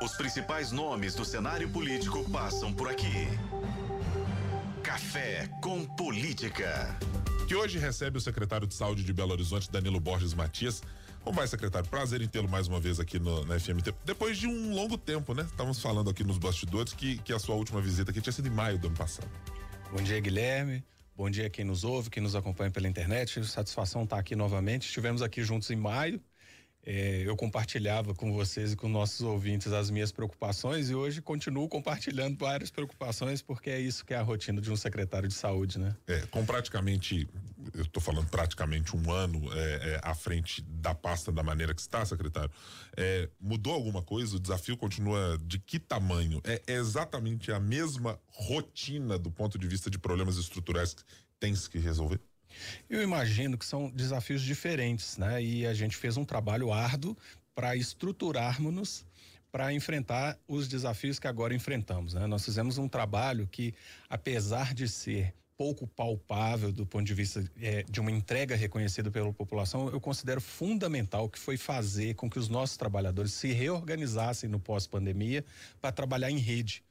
Os principais nomes do cenário político passam por aqui. Café com Política. Que hoje recebe o secretário de Saúde de Belo Horizonte, Danilo Borges Matias. Como vai, secretário? Prazer em tê-lo mais uma vez aqui no, na FMT. Depois de um longo tempo, né? Estávamos falando aqui nos bastidores que, que a sua última visita aqui tinha sido em maio do ano passado. Bom dia, Guilherme. Bom dia quem nos ouve, quem nos acompanha pela internet. Satisfação estar aqui novamente. Estivemos aqui juntos em maio é, eu compartilhava com vocês e com nossos ouvintes as minhas preocupações e hoje continuo compartilhando várias preocupações porque é isso que é a rotina de um secretário de saúde, né? É, com praticamente, eu estou falando praticamente um ano é, é, à frente da pasta da maneira que está, secretário, é, mudou alguma coisa? O desafio continua de que tamanho? É, exatamente a mesma rotina do ponto de vista de problemas estruturais que tem que resolver? Eu imagino que são desafios diferentes, né? E a gente fez um trabalho árduo para estruturarmos-nos para enfrentar os desafios que agora enfrentamos. Né? Nós fizemos um trabalho que, apesar de ser pouco palpável do ponto de vista é, de uma entrega reconhecida pela população, eu considero fundamental que foi fazer com que os nossos trabalhadores se reorganizassem no pós-pandemia para trabalhar em rede,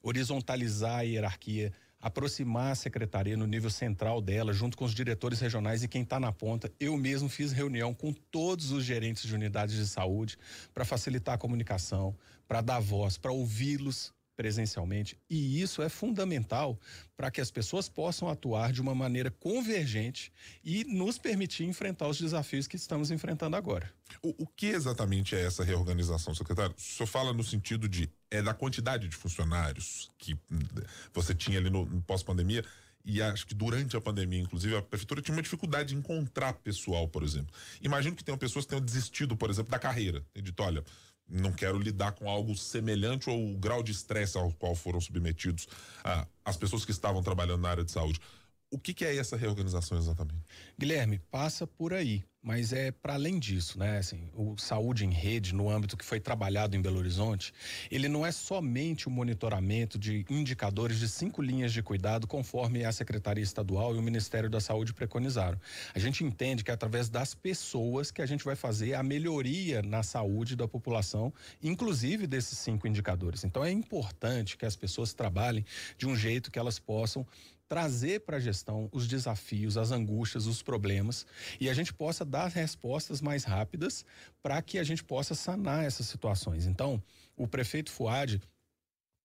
horizontalizar a hierarquia, aproximar a secretaria no nível central dela, junto com os diretores regionais e quem está na ponta. Eu mesmo fiz reunião com todos os gerentes de unidades de saúde para facilitar a comunicação, para dar voz, para ouvi-los presencialmente. E isso é fundamental para que as pessoas possam atuar de uma maneira convergente e nos permitir enfrentar os desafios que estamos enfrentando agora. O, o que exatamente é essa reorganização, secretário? O senhor fala no sentido de é da quantidade de funcionários que hum, você tinha ali no, no pós-pandemia e acho que durante a pandemia, inclusive, a prefeitura tinha uma dificuldade de encontrar pessoal, por exemplo. Imagino que tenham pessoas que tenham desistido, por exemplo, da carreira. Tem dito, olha, não quero lidar com algo semelhante ao grau de estresse ao qual foram submetidos ah, as pessoas que estavam trabalhando na área de saúde. O que, que é essa reorganização exatamente? Guilherme, passa por aí mas é para além disso, né? Assim, o saúde em rede, no âmbito que foi trabalhado em Belo Horizonte, ele não é somente o monitoramento de indicadores de cinco linhas de cuidado, conforme a Secretaria Estadual e o Ministério da Saúde preconizaram. A gente entende que é através das pessoas que a gente vai fazer a melhoria na saúde da população, inclusive desses cinco indicadores. Então é importante que as pessoas trabalhem de um jeito que elas possam trazer para a gestão os desafios, as angústias, os problemas e a gente possa dar respostas mais rápidas para que a gente possa sanar essas situações. Então, o prefeito Fuad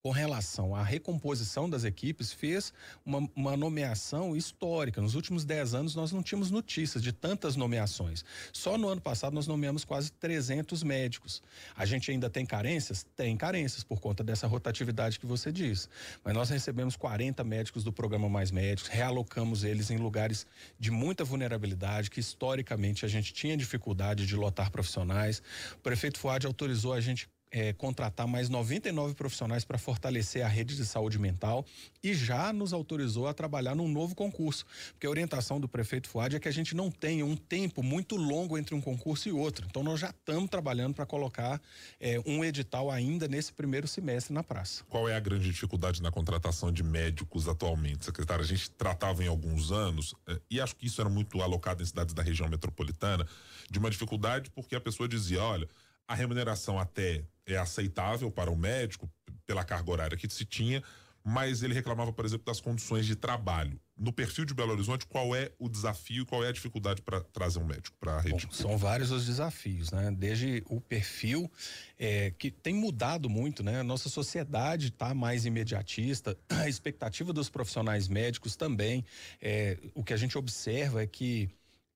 com relação à recomposição das equipes, fez uma, uma, nomeação histórica. Nos últimos 10 anos, nós não tínhamos notícias de tantas nomeações. Só no ano passado, nós nomeamos quase 300 médicos. A gente ainda tem carências? Tem carências, por conta dessa rotatividade que você diz. Mas nós recebemos 40 médicos do programa Mais Médicos, realocamos eles em lugares de muita vulnerabilidade, que historicamente a gente tinha dificuldade de lotar profissionais. O prefeito Fuad autorizou a gente é, contratar mais 99 profissionais para fortalecer a rede de saúde mental e já nos autorizou a trabalhar num novo concurso. Porque a orientação do prefeito Fuad é que a gente não tenha um tempo muito longo entre um concurso e outro. Então nós já estamos trabalhando para colocar é, um edital ainda nesse primeiro semestre na praça. Qual é a grande dificuldade na contratação de médicos atualmente, secretário? A gente tratava em alguns anos, é, e acho que isso era muito alocado em cidades da região metropolitana, de uma dificuldade porque a pessoa dizia, olha, a remuneração até é aceitável para o médico pela carga horária que se tinha, mas ele reclamava, por exemplo, das condições de trabalho. No perfil de Belo Horizonte, qual é o desafio, qual é a dificuldade para trazer um médico para a rede? Bom, são vários os desafios, né? Desde o perfil é, que tem mudado muito, né? A nossa sociedade está mais imediatista, a expectativa dos profissionais médicos também. É, o que a gente observa é que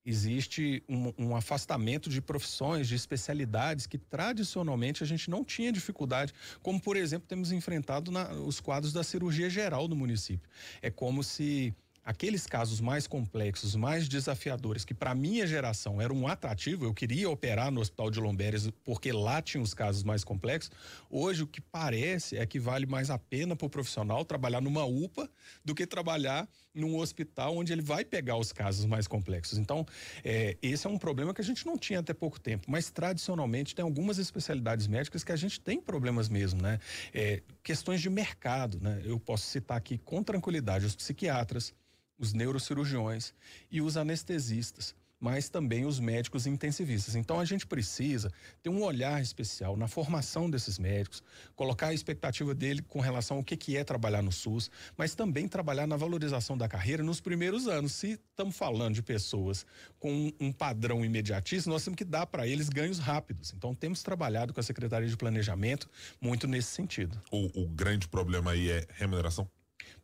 existe um, um, afastamento de profissões, de especialidades que tradicionalmente a gente não tinha dificuldade, como por exemplo temos enfrentado na, os quadros da cirurgia geral no município. É como se aqueles casos mais complexos, mais desafiadores, que para minha geração eram um atrativo, eu queria operar no Hospital de Lomberes porque lá tinha os casos mais complexos. Hoje o que parece é que vale mais a pena para o profissional trabalhar numa UPA do que trabalhar num hospital onde ele vai pegar os casos mais complexos. Então, é, esse é um problema que a gente não tinha até pouco tempo, mas tradicionalmente tem algumas especialidades médicas que a gente tem problemas mesmo, né? É, questões de mercado, né? Eu posso citar aqui com tranquilidade os psiquiatras, os neurocirurgiões e os anestesistas. Mas também os médicos intensivistas. Então a gente precisa ter um olhar especial na formação desses médicos, colocar a expectativa dele com relação ao que, que é trabalhar no SUS, mas também trabalhar na valorização da carreira nos primeiros anos. Se estamos falando de pessoas com um padrão imediatista, nós temos que dar para eles ganhos rápidos. Então temos trabalhado com a Secretaria de Planejamento muito nesse sentido. O, o grande problema aí é remuneração?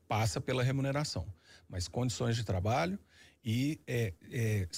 Passa pela remuneração, mas condições de trabalho e é,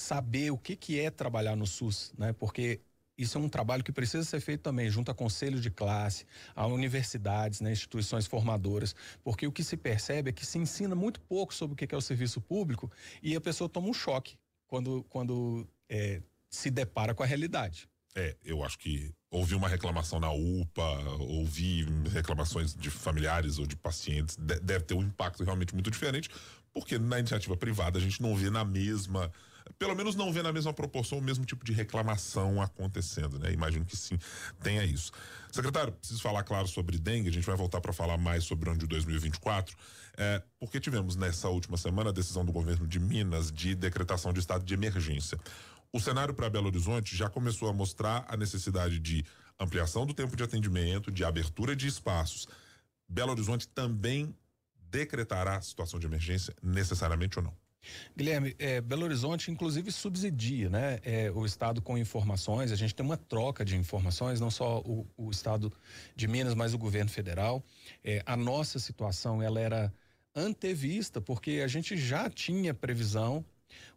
saber o que, que é trabalhar no SUS, né? Porque isso é um trabalho que precisa ser feito também junto a conselho de classe, a universidades, né, instituições formadoras, porque o que se percebe é que se ensina muito pouco sobre o que é o serviço público e a pessoa toma um choque quando, quando é, se depara com a realidade. É, eu acho que ouvi uma reclamação na UPA, ouvi reclamações de familiares ou de pacientes, deve ter um impacto realmente muito diferente, porque na iniciativa privada a gente não vê na mesma, pelo menos não vê na mesma proporção o mesmo tipo de reclamação acontecendo, né? Imagino que sim, tenha isso. Secretário, preciso falar claro sobre dengue, a gente vai voltar para falar mais sobre o ano de 2024, é, porque tivemos nessa última semana a decisão do governo de Minas de decretação de estado de emergência. O cenário para Belo Horizonte já começou a mostrar a necessidade de ampliação do tempo de atendimento, de abertura de espaços. Belo Horizonte também decretará situação de emergência necessariamente ou não? Guilherme, é, Belo Horizonte inclusive subsidia, né, é, o estado com informações. A gente tem uma troca de informações, não só o, o estado de Minas, mas o governo federal. É, a nossa situação ela era antevista porque a gente já tinha previsão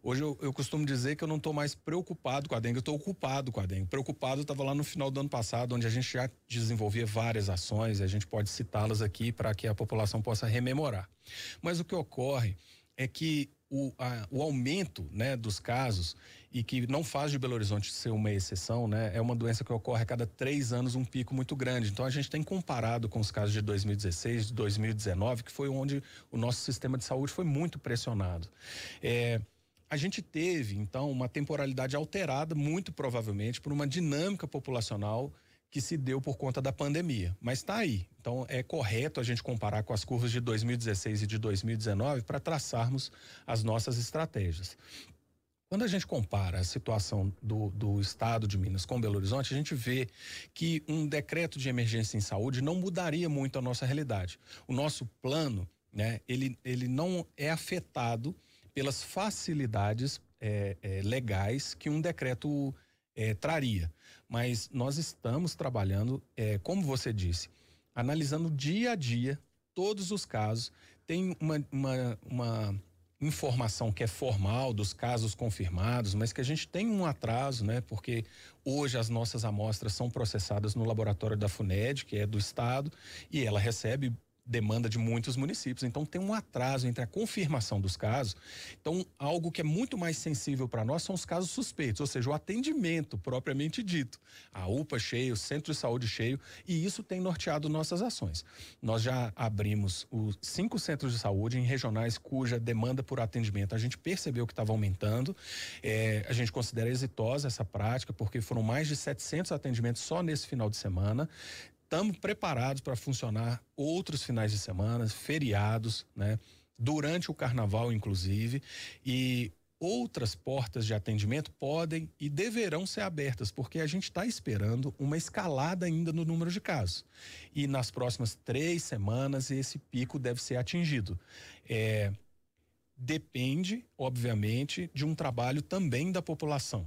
Hoje eu, eu, costumo dizer que eu não estou mais preocupado com a dengue, eu estou ocupado com a dengue. Preocupado estava lá no final do ano passado, onde a gente já desenvolvia várias ações, e a gente pode citá-las aqui para que a população possa rememorar. Mas o que ocorre é que o, a, o aumento né, dos casos e que não faz de Belo Horizonte ser uma exceção, né, é uma doença que ocorre a cada três anos um pico muito grande. Então a gente tem comparado com os casos de 2016, de 2019, que foi onde o nosso sistema de saúde foi muito pressionado. É, a gente teve, então, uma temporalidade alterada, muito provavelmente, por uma dinâmica populacional que se deu por conta da pandemia. Mas está aí. Então, é correto a gente comparar com as curvas de 2016 e de 2019 para traçarmos as nossas estratégias. Quando a gente compara a situação do, do estado de Minas com Belo Horizonte, a gente vê que um decreto de emergência em saúde não mudaria muito a nossa realidade. O nosso plano, né, ele, ele não é afetado pelas facilidades é, é, legais que um decreto é, traria. Mas nós estamos trabalhando, é, como você disse, analisando dia a dia todos os casos. Tem uma, uma, uma informação que é formal dos casos confirmados, mas que a gente tem um atraso, né? Porque hoje as nossas amostras são processadas no laboratório da FUNED, que é do estado, e ela recebe demanda de muitos municípios. Então tem um atraso entre a confirmação dos casos. Então, algo que é muito mais sensível para nós são os casos suspeitos, ou seja, o atendimento propriamente dito. A UPA cheio, o centro de saúde cheio, e isso tem norteado nossas ações. Nós já abrimos os cinco centros de saúde em regionais cuja demanda por atendimento a gente percebeu que estava aumentando. É, a gente considera exitosa essa prática, porque foram mais de 700 atendimentos só nesse final de semana estamos preparados para funcionar outros finais de semana, feriados, né? Durante o carnaval, inclusive, e outras portas de atendimento podem e deverão ser abertas, porque a gente está esperando uma escalada ainda no número de casos. E nas próximas três semanas esse pico deve ser atingido. É, depende, obviamente, de um trabalho também da população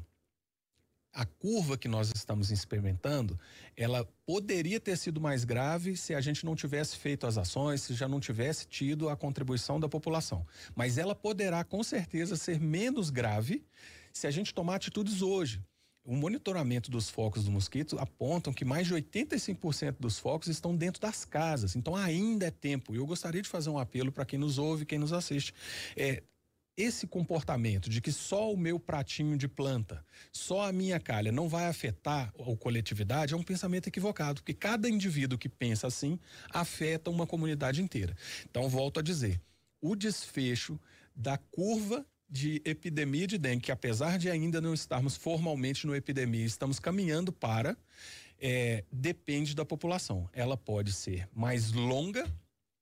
a curva que nós estamos experimentando, ela poderia ter sido mais grave se a gente não tivesse feito as ações, se já não tivesse tido a contribuição da população. Mas ela poderá com certeza ser menos grave se a gente tomar atitudes hoje. O monitoramento dos focos do mosquito apontam que mais de 85% dos focos estão dentro das casas. Então ainda é tempo. Eu gostaria de fazer um apelo para quem nos ouve, quem nos assiste. É, esse comportamento de que só o meu pratinho de planta, só a minha calha não vai afetar a coletividade é um pensamento equivocado, porque cada indivíduo que pensa assim afeta uma comunidade inteira. Então, volto a dizer, o desfecho da curva de epidemia de dengue, que apesar de ainda não estarmos formalmente no epidemia, estamos caminhando para, é, depende da população. Ela pode ser mais longa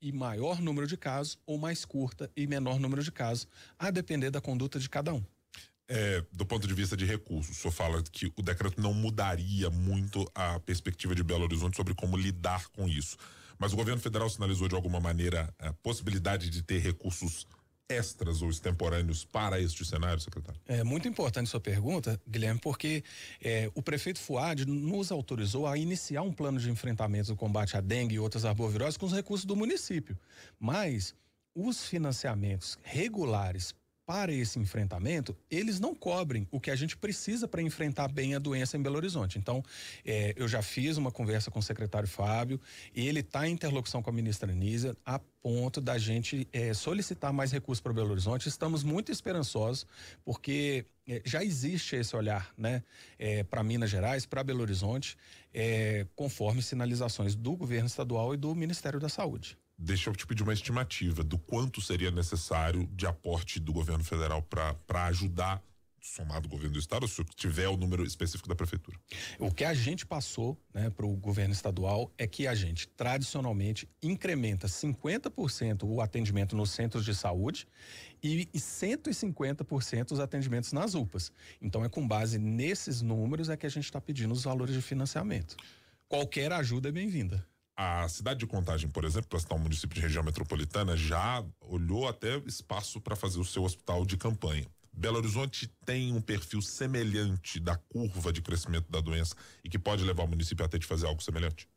e maior número de casos ou mais curta e menor número de casos, a depender da conduta de cada um. É, do ponto de vista de recursos, o senhor fala que o decreto não mudaria muito a perspectiva de Belo Horizonte sobre como lidar com isso. Mas o governo federal sinalizou de alguma maneira a possibilidade de ter recursos extras ou extemporâneos para este cenário, secretário? É muito importante sua pergunta, Guilherme, porque é, o prefeito Fuad nos autorizou a iniciar um plano de enfrentamento do combate à dengue e outras arboviroses com os recursos do município. Mas os financiamentos regulares para esse enfrentamento, eles não cobrem o que a gente precisa para enfrentar bem a doença em Belo Horizonte. Então, é, eu já fiz uma conversa com o secretário Fábio e ele está em interlocução com a ministra Nízia a ponto da gente é, solicitar mais recursos para Belo Horizonte. Estamos muito esperançosos porque é, já existe esse olhar, né, é, para Minas Gerais, para Belo Horizonte, é, conforme sinalizações do governo estadual e do Ministério da Saúde deixa eu te pedir uma estimativa do quanto seria necessário de aporte do governo federal para ajudar somado o governo do estado, se tiver o número específico da prefeitura. O que a gente passou né, para o governo estadual é que a gente tradicionalmente incrementa 50% o atendimento nos centros de saúde e, e 150% os atendimentos nas UPAs. Então é com base nesses números é que a gente está pedindo os valores de financiamento. Qualquer ajuda é bem-vinda. A cidade de Contagem, por exemplo, para citar um município de região metropolitana, já olhou até espaço para fazer o seu hospital de campanha. Belo Horizonte tem um perfil semelhante da curva de crescimento da doença e que pode levar o município até de fazer algo semelhante?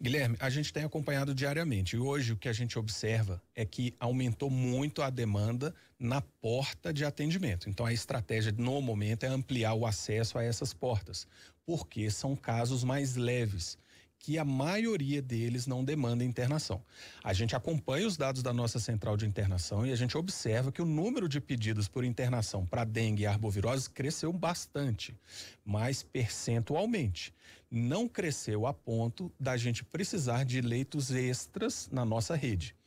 Guilherme, a gente tem acompanhado diariamente e hoje o que a gente observa é que aumentou muito a demanda na porta de atendimento. Então a estratégia no momento é ampliar o acesso a essas portas, porque são casos mais leves que a maioria deles não demanda internação. A gente acompanha os dados da nossa central de internação e a gente observa que o número de pedidos por internação para dengue e arbovirose cresceu bastante, mas percentualmente. Não cresceu a ponto da gente precisar de leitos extras na nossa rede.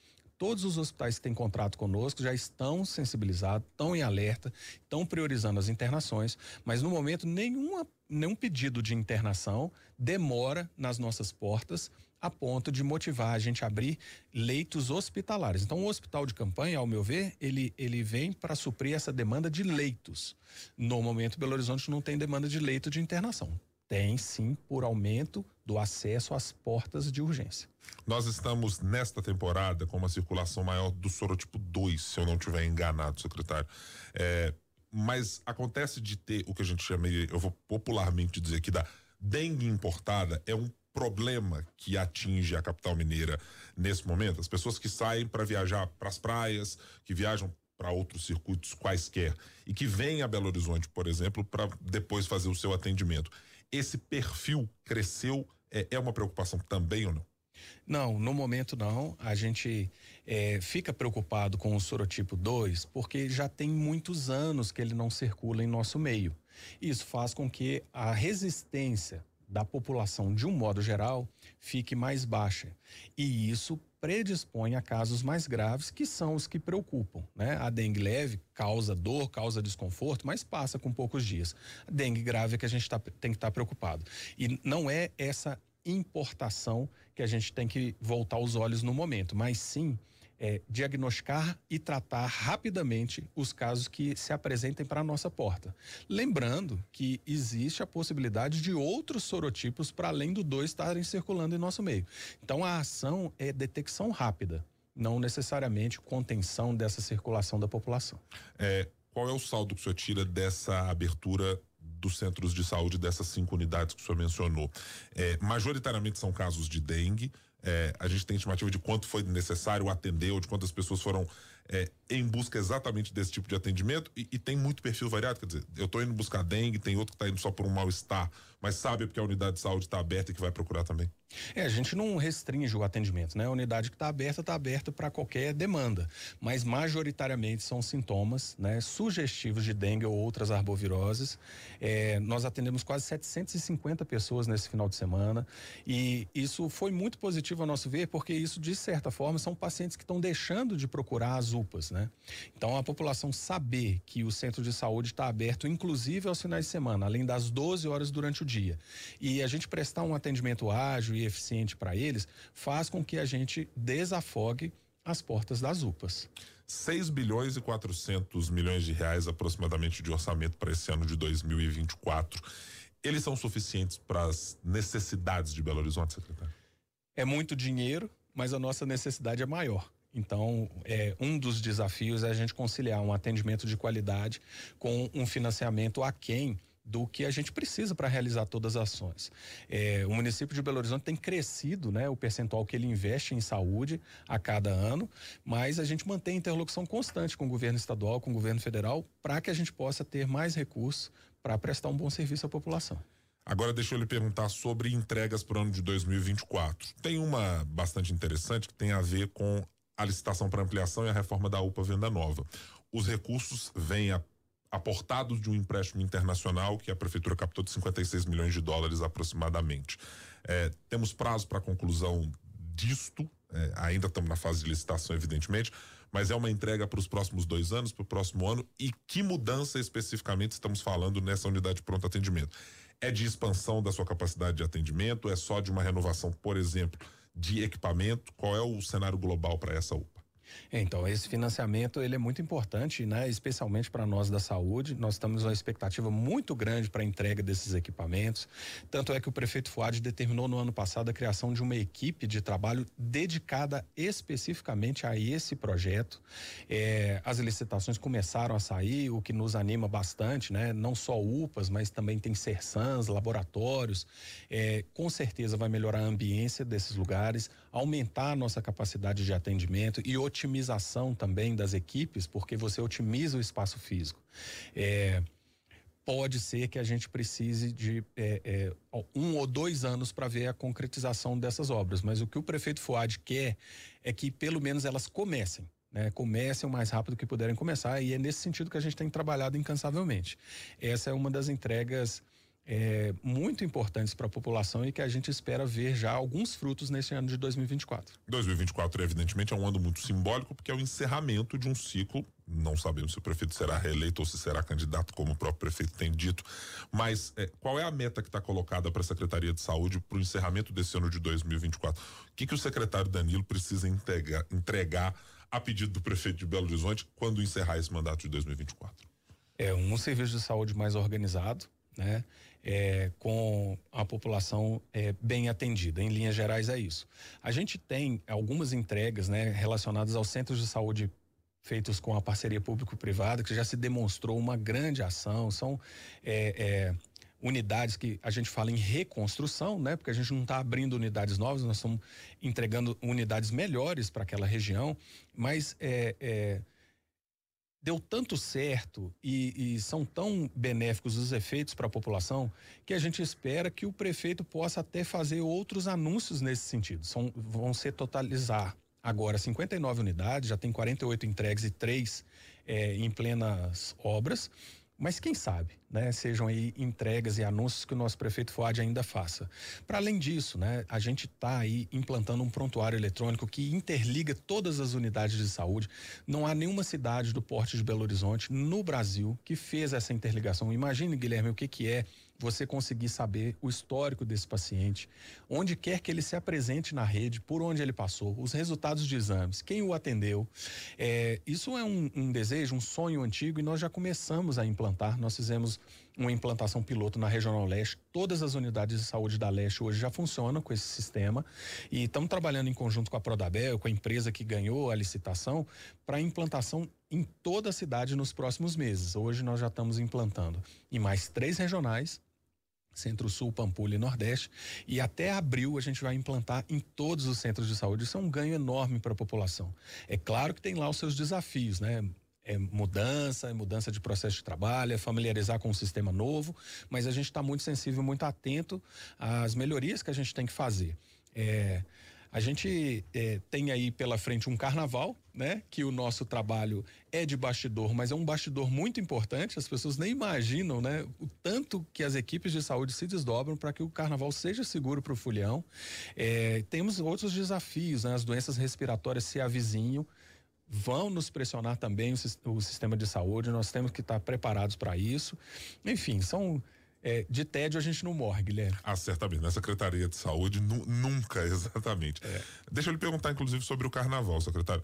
Todos os hospitais que têm contrato conosco já estão sensibilizados, estão em alerta, estão priorizando as internações, mas no momento nenhuma, nenhum pedido de internação demora nas nossas portas a ponto de motivar a gente a abrir leitos hospitalares. Então, o hospital de campanha, ao meu ver, ele, ele vem para suprir essa demanda de leitos. No momento, Belo Horizonte não tem demanda de leito de internação. Tem sim por aumento do acesso às portas de urgência. Nós estamos nesta temporada com uma circulação maior do sorotipo 2, se eu não estiver enganado, secretário. É, mas acontece de ter o que a gente chama, eu vou popularmente dizer aqui, da dengue importada, é um problema que atinge a capital mineira nesse momento. As pessoas que saem para viajar para as praias, que viajam para outros circuitos quaisquer e que vêm a Belo Horizonte, por exemplo, para depois fazer o seu atendimento esse perfil cresceu? É, é uma preocupação também ou não? Não, no momento não. A gente é, fica preocupado com o sorotipo 2 porque já tem muitos anos que ele não circula em nosso meio. Isso faz com que a resistência da população, de um modo geral, fique mais baixa. E isso predispõe a casos mais graves, que são os que preocupam. Né? A dengue leve causa dor, causa desconforto, mas passa com poucos dias. A dengue grave é que a gente tá, tem que estar tá preocupado. E não é essa importação que a gente tem que voltar os olhos no momento, mas sim é, diagnosticar e tratar rapidamente os casos que se apresentem para a nossa porta. Lembrando que existe a possibilidade de outros sorotipos para além do 2 estarem circulando em nosso meio. Então a ação é detecção rápida, não necessariamente contenção dessa circulação da população. É, qual é o saldo que o senhor tira dessa abertura dos centros de saúde dessas cinco unidades que o senhor mencionou? É, majoritariamente são casos de dengue, é, a gente tem estimativa de quanto foi necessário atender ou de quantas pessoas foram é, em busca exatamente desse tipo de atendimento e, e, tem muito perfil variado. Quer dizer, eu estou indo buscar dengue, tem outro que está indo só por um mal-estar, mas sabe porque a unidade de saúde está aberta e que vai procurar também. É, a gente não restringe o atendimento, né? A unidade que está aberta está aberta para qualquer demanda, mas majoritariamente são sintomas, né, sugestivos de dengue ou outras arboviroses. É, nós atendemos quase 750 pessoas nesse final de semana e isso foi muito positivo a nosso ver, porque isso de certa forma são pacientes que estão deixando de procurar as UPAs, né? Então a população saber que o centro de saúde está aberto, inclusive aos finais de semana, além das 12 horas durante o dia, e a gente prestar um atendimento ágil e eficiente para eles, faz com que a gente desafogue as portas das UPAs. 6 bilhões e 400 milhões de reais aproximadamente de orçamento para esse ano de 2024. Eles são suficientes para as necessidades de Belo Horizonte, secretário? É muito dinheiro, mas a nossa necessidade é maior. Então, é, um dos desafios é a gente conciliar um atendimento de qualidade com um financiamento aquém do que a gente precisa para realizar todas as ações. É, o município de Belo Horizonte tem crescido, né, o percentual que ele investe em saúde a cada ano, mas a gente mantém interlocução constante com o governo estadual, com o governo federal, para que a gente possa ter mais recursos para prestar um bom serviço à população. Agora deixa eu lhe perguntar sobre entregas para o ano de 2024. Tem uma bastante interessante que tem a ver com a licitação para ampliação e a reforma da UPA Venda Nova. Os recursos vêm a, aportados de um empréstimo internacional que a prefeitura captou de 56 milhões de dólares aproximadamente. É, temos prazo para conclusão disto, é, ainda estamos na fase de licitação, evidentemente, mas é uma entrega para os próximos dois anos, para o próximo ano. E que mudança especificamente estamos falando nessa unidade de pronto atendimento? É de expansão da sua capacidade de atendimento? É só de uma renovação, por exemplo, de equipamento? Qual é o cenário global para essa UPA? Então, esse financiamento ele é muito importante, né? especialmente para nós da saúde. Nós estamos uma expectativa muito grande para a entrega desses equipamentos. Tanto é que o prefeito Fuad determinou no ano passado a criação de uma equipe de trabalho dedicada especificamente a esse projeto. É, as licitações começaram a sair, o que nos anima bastante, né? não só UPAs, mas também tem CERSANs, laboratórios. É, com certeza vai melhorar a ambiência desses lugares, aumentar a nossa capacidade de atendimento e otimização também das equipes, porque você otimiza o espaço físico. É, pode ser que a gente precise de é, é, um ou dois anos para ver a concretização dessas obras, mas o que o prefeito Fuad quer é que pelo menos elas comecem. Né, comecem o mais rápido que puderem começar e é nesse sentido que a gente tem trabalhado incansavelmente. Essa é uma das entregas é, muito importantes para a população e que a gente espera ver já alguns frutos nesse ano de 2024. 2024, evidentemente, é um ano muito simbólico, porque é o encerramento de um ciclo. Não sabemos se o prefeito será reeleito ou se será candidato, como o próprio prefeito tem dito. Mas é, qual é a meta que está colocada para a Secretaria de Saúde para o encerramento desse ano de 2024? O que, que o secretário Danilo precisa entregar, entregar a pedido do prefeito de Belo Horizonte quando encerrar esse mandato de 2024? É um serviço de saúde mais organizado, né? É, com a população é, bem atendida. Em linhas gerais, é isso. A gente tem algumas entregas né, relacionadas aos centros de saúde feitos com a parceria público-privada, que já se demonstrou uma grande ação. São é, é, unidades que a gente fala em reconstrução, né? Porque a gente não está abrindo unidades novas, nós estamos entregando unidades melhores para aquela região, mas é, é deu tanto certo e, e, são tão benéficos os efeitos para a população que a gente espera que o prefeito possa até fazer outros anúncios nesse sentido. São, vão ser totalizar agora 59 unidades, já tem 48 entregues e três é, em plenas obras. Mas quem sabe, né, sejam aí entregas e anúncios que o nosso prefeito Fuad ainda faça. Para além disso, né, a gente está aí implantando um prontuário eletrônico que interliga todas as unidades de saúde. Não há nenhuma cidade do porte de Belo Horizonte no Brasil que fez essa interligação. Imagine, Guilherme, o que que é você conseguir saber o histórico desse paciente, onde quer que ele se apresente na rede, por onde ele passou, os resultados de exames, quem o atendeu. É, isso é um, um desejo, um sonho antigo e nós já começamos a implantar. Nós fizemos uma implantação piloto na Regional Leste. Todas as unidades de saúde da Leste hoje já funcionam com esse sistema e estamos trabalhando em conjunto com a Prodabel, com a empresa que ganhou a licitação, para implantação em toda a cidade nos próximos meses. Hoje nós já estamos implantando em mais três regionais Centro-Sul, Pampulha e Nordeste. E até abril a gente vai implantar em todos os centros de saúde. Isso é um ganho enorme para a população. É claro que tem lá os seus desafios, né? É mudança, é mudança de processo de trabalho, é familiarizar com um sistema novo, mas a gente está muito sensível, muito atento às melhorias que a gente tem que fazer. É, a gente é, tem aí pela frente um carnaval, né? Que o nosso trabalho é de bastidor, mas é um bastidor muito importante. As pessoas nem imaginam, né? O tanto que as equipes de saúde se desdobram para que o carnaval seja seguro para o folião. É, temos outros desafios, né? As doenças respiratórias se avizinham vão nos pressionar também o, o, sistema de saúde, nós temos que estar preparados para isso. Enfim, são é, de tédio a gente não morre, Guilherme. Ah, certamente. Na Secretaria de Saúde, nu, nunca, exatamente. É. Deixa eu lhe perguntar, inclusive, sobre o carnaval, secretário.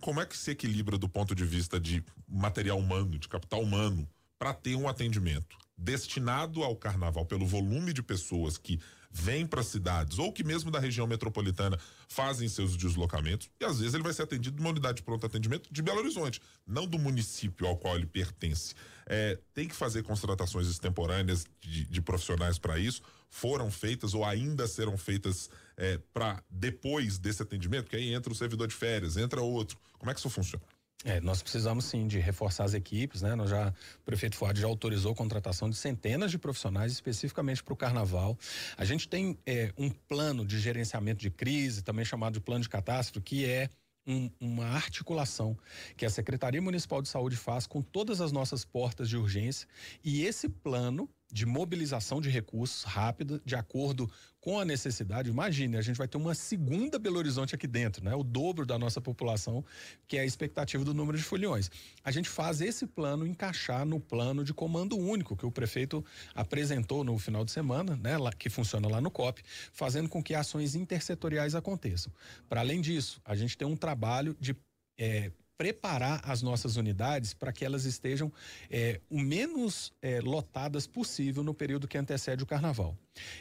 como é que se equilibra do ponto de vista de material humano, de capital humano, para ter um atendimento destinado ao carnaval pelo volume de pessoas que vêm para cidades ou que mesmo da região metropolitana fazem seus deslocamentos e às vezes ele vai ser atendido numa unidade de pronto atendimento de Belo Horizonte, não do município ao qual ele pertence. É, tem que fazer contratações extemporâneas de, de profissionais para isso, foram feitas ou ainda serão feitas é, para depois desse atendimento, que aí entra o servidor de férias, entra outro. Como é que isso funciona? É, nós precisamos sim de reforçar as equipes, né? Nós já, o prefeito Fuad já autorizou a contratação de centenas de profissionais especificamente para o carnaval. A gente tem é, um plano de gerenciamento de crise, também chamado de plano de catástrofe, que é um, uma articulação que a Secretaria Municipal de Saúde faz com todas as nossas portas de urgência e esse plano de mobilização de recursos rápida, de acordo com a necessidade. Imagine, a gente vai ter uma segunda Belo Horizonte aqui dentro, né? O dobro da nossa população, que é a expectativa do número de foliões. A gente faz esse plano encaixar no plano de comando único que o prefeito apresentou no final de semana, né? Lá, que funciona lá no COP, fazendo com que ações intersetoriais aconteçam. Para além disso, a gente tem um trabalho de é, preparar as nossas unidades para que elas estejam é, o menos é, lotadas possível no período que antecede o carnaval.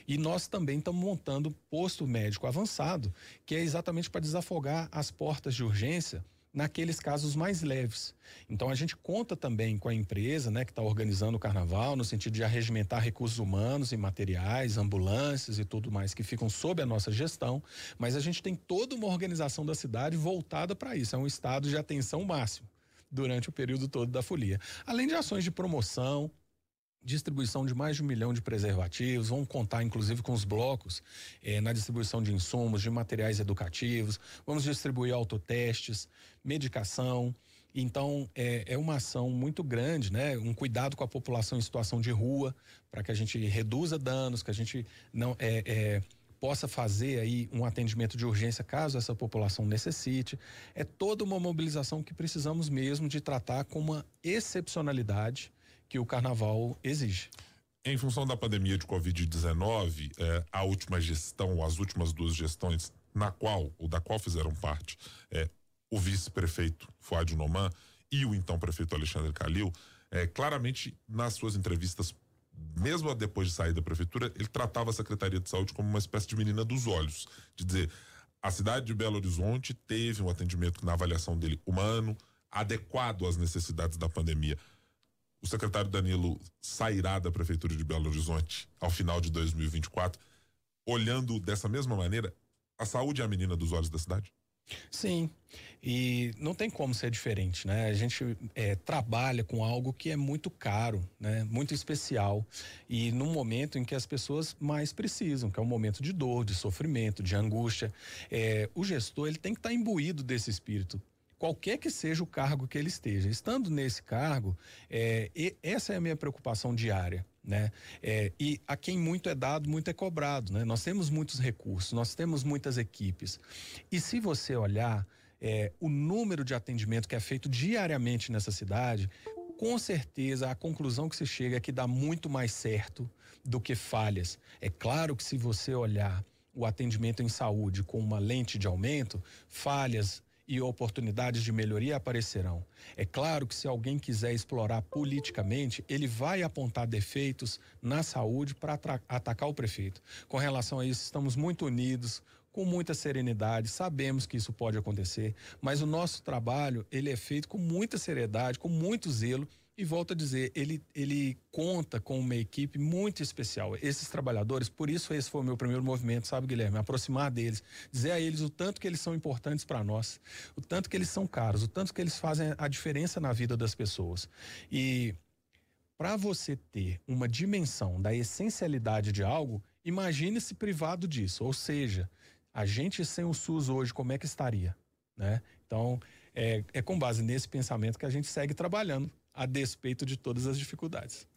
E nós também estamos montando posto médico avançado, que é exatamente para desafogar as portas de urgência naqueles casos mais leves. Então a gente conta também com a empresa, né, que está organizando o carnaval no sentido de arregimentar recursos humanos e materiais, ambulâncias e tudo mais que ficam sob a nossa gestão, mas a gente tem toda uma organização da cidade voltada para isso, é um estado de atenção máximo durante o período todo da folia. Além de ações de promoção, distribuição de mais de um milhão de preservativos, vamos contar inclusive com os blocos eh, na distribuição de insumos, de materiais educativos, vamos distribuir autotestes, medicação. Então é, é uma ação muito grande, né? Um cuidado com a população em situação de rua, para que a gente reduza danos, que a gente não é, é possa fazer aí um atendimento de urgência caso essa população necessite. É toda uma mobilização que precisamos mesmo de tratar com uma excepcionalidade que o carnaval exige. Em função da pandemia de Covid-19, é, a última gestão, as últimas duas gestões, na qual, ou da qual fizeram parte, é, o vice-prefeito Fuad Noman e o então prefeito Alexandre Calil, é, claramente nas suas entrevistas, mesmo depois de sair da prefeitura, ele tratava a Secretaria de Saúde como uma espécie de menina dos olhos, de dizer, a cidade de Belo Horizonte teve um atendimento na avaliação dele humano, adequado às necessidades da pandemia o secretário Danilo sairá da Prefeitura de Belo Horizonte ao final de 2024, olhando dessa mesma maneira, a saúde é a menina dos olhos da cidade? Sim, e não tem como ser diferente, né? A gente é, trabalha com algo que é muito caro, né? Muito especial e num momento em que as pessoas mais precisam, que é um momento de dor, de sofrimento, de angústia. É, o gestor ele tem que estar tá imbuído desse espírito qualquer que seja o cargo que ele esteja. Estando nesse cargo, é, essa é a minha preocupação diária. Né? É, e a quem muito é dado, muito é cobrado. Né? Nós temos muitos recursos, nós temos muitas equipes. E se você olhar é, o número de atendimento que é feito diariamente nessa cidade, com certeza a conclusão que se chega é que dá muito mais certo do que falhas. É claro que se você olhar o atendimento em saúde com uma lente de aumento, falhas e oportunidades de melhoria aparecerão. É claro que se alguém quiser explorar politicamente, ele vai apontar defeitos na saúde para atacar o prefeito. Com relação a isso, estamos muito unidos, com muita serenidade, sabemos que isso pode acontecer, mas o nosso trabalho, ele é feito com muita seriedade, com muito zelo e volto a dizer, ele, ele conta com uma equipe muito especial. Esses trabalhadores, por isso esse foi o meu primeiro movimento, sabe, Guilherme? Aproximar deles, dizer a eles o tanto que eles são importantes para nós, o tanto que eles são caros, o tanto que eles fazem a diferença na vida das pessoas. E para você ter uma dimensão da essencialidade de algo, imagine-se privado disso. Ou seja, a gente sem o SUS hoje, como é que estaria? Né? Então, é, é com base nesse pensamento que a gente segue trabalhando a despeito de todas as dificuldades.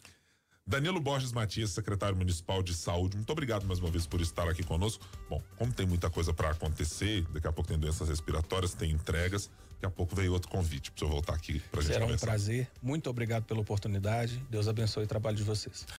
Danilo Borges Matias, secretário municipal de saúde, muito obrigado mais uma vez por estar aqui conosco. Bom, como tem muita coisa para acontecer, daqui a pouco tem doenças respiratórias, tem entregas, daqui a pouco veio outro convite para eu voltar aqui para gente Será um prazer, muito obrigado pela oportunidade, Deus abençoe o trabalho de vocês.